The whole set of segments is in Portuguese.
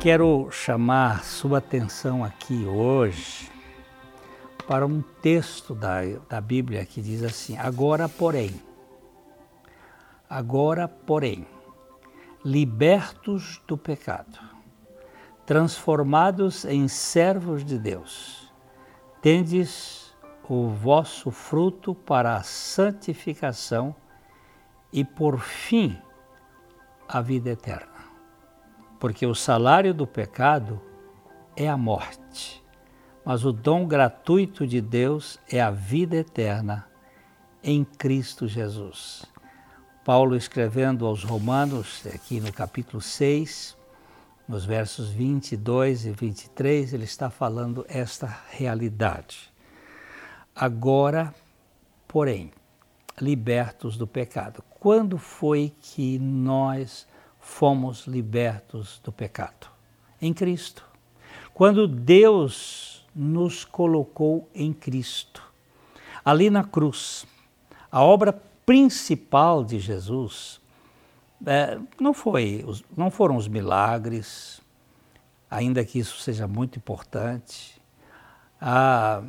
Quero chamar sua atenção aqui hoje para um texto da, da Bíblia que diz assim: Agora, porém, agora, porém, libertos do pecado, transformados em servos de Deus, tendes o vosso fruto para a santificação e, por fim, a vida eterna. Porque o salário do pecado é a morte, mas o dom gratuito de Deus é a vida eterna em Cristo Jesus. Paulo escrevendo aos Romanos, aqui no capítulo 6, nos versos 22 e 23, ele está falando esta realidade. Agora, porém, libertos do pecado. Quando foi que nós fomos libertos do pecado? Em Cristo. Quando Deus nos colocou em Cristo, ali na cruz. A obra principal de Jesus é, não, foi, não foram os milagres, ainda que isso seja muito importante, ah,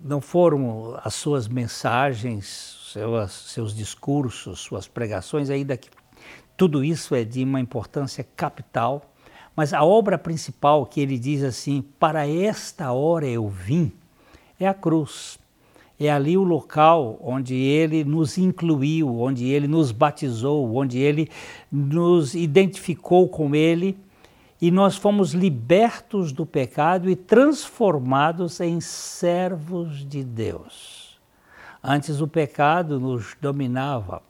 não foram as suas mensagens, seus, seus discursos, suas pregações, ainda que tudo isso é de uma importância capital, mas a obra principal que ele diz assim: para esta hora eu vim, é a cruz. É ali o local onde ele nos incluiu, onde ele nos batizou, onde ele nos identificou com ele e nós fomos libertos do pecado e transformados em servos de Deus. Antes o pecado nos dominava,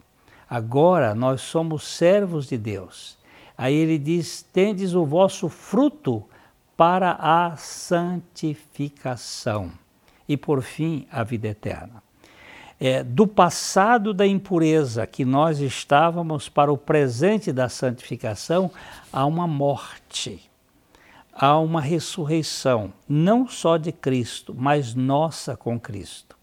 agora nós somos servos de Deus. Aí ele diz: Tendes o vosso fruto para a santificação e, por fim, a vida eterna. É, do passado da impureza que nós estávamos para o presente da santificação, há uma morte, há uma ressurreição, não só de Cristo, mas nossa com Cristo.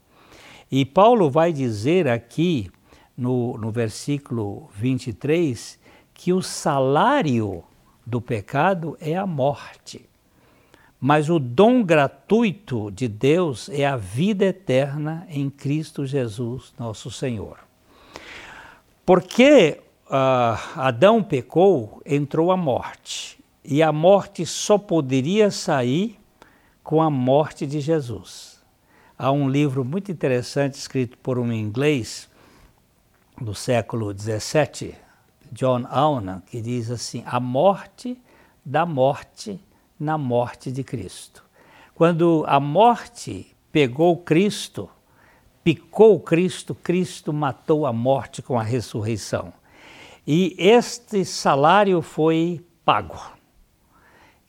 E Paulo vai dizer aqui, no, no versículo 23, que o salário do pecado é a morte. Mas o dom gratuito de Deus é a vida eterna em Cristo Jesus, nosso Senhor. Porque uh, Adão pecou, entrou a morte. E a morte só poderia sair com a morte de Jesus. Há um livro muito interessante escrito por um inglês do século XVII, John Alnan, que diz assim: a morte da morte na morte de Cristo. Quando a morte pegou Cristo, picou Cristo, Cristo matou a morte com a ressurreição. E este salário foi pago.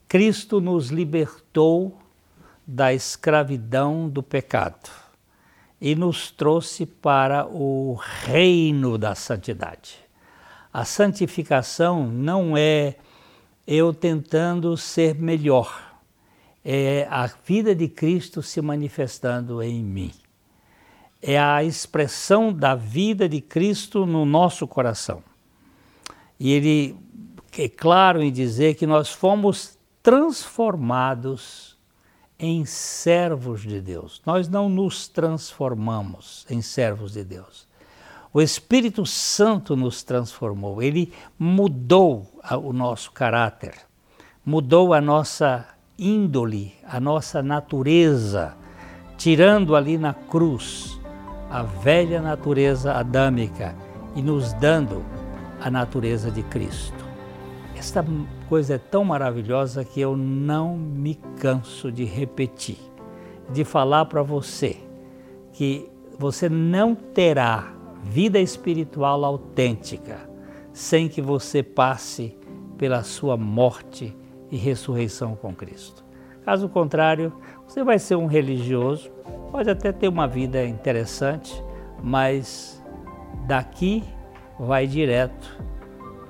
Cristo nos libertou da escravidão do pecado e nos trouxe para o reino da santidade. A santificação não é eu tentando ser melhor. É a vida de Cristo se manifestando em mim. É a expressão da vida de Cristo no nosso coração. E ele é claro em dizer que nós fomos transformados em servos de Deus. Nós não nos transformamos em servos de Deus. O Espírito Santo nos transformou, ele mudou o nosso caráter, mudou a nossa índole, a nossa natureza, tirando ali na cruz a velha natureza adâmica e nos dando a natureza de Cristo. Esta coisa é tão maravilhosa que eu não me canso de repetir, de falar para você que você não terá vida espiritual autêntica, sem que você passe pela sua morte e ressurreição com Cristo. Caso contrário, você vai ser um religioso, pode até ter uma vida interessante, mas daqui vai direto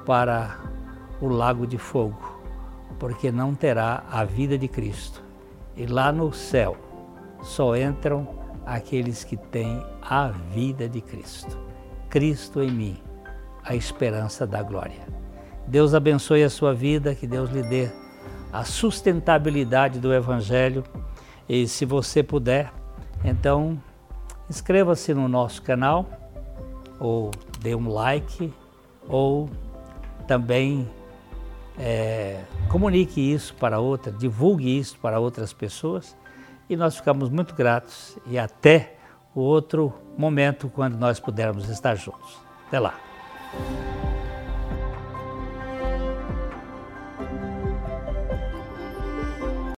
para o lago de fogo, porque não terá a vida de Cristo. E lá no céu só entram aqueles que têm a vida de Cristo. Cristo em mim, a esperança da glória. Deus abençoe a sua vida, que Deus lhe dê a sustentabilidade do Evangelho. E se você puder, então inscreva-se no nosso canal, ou dê um like, ou também é, comunique isso para outra, divulgue isso para outras pessoas. E nós ficamos muito gratos e até o outro momento quando nós pudermos estar juntos. Até lá!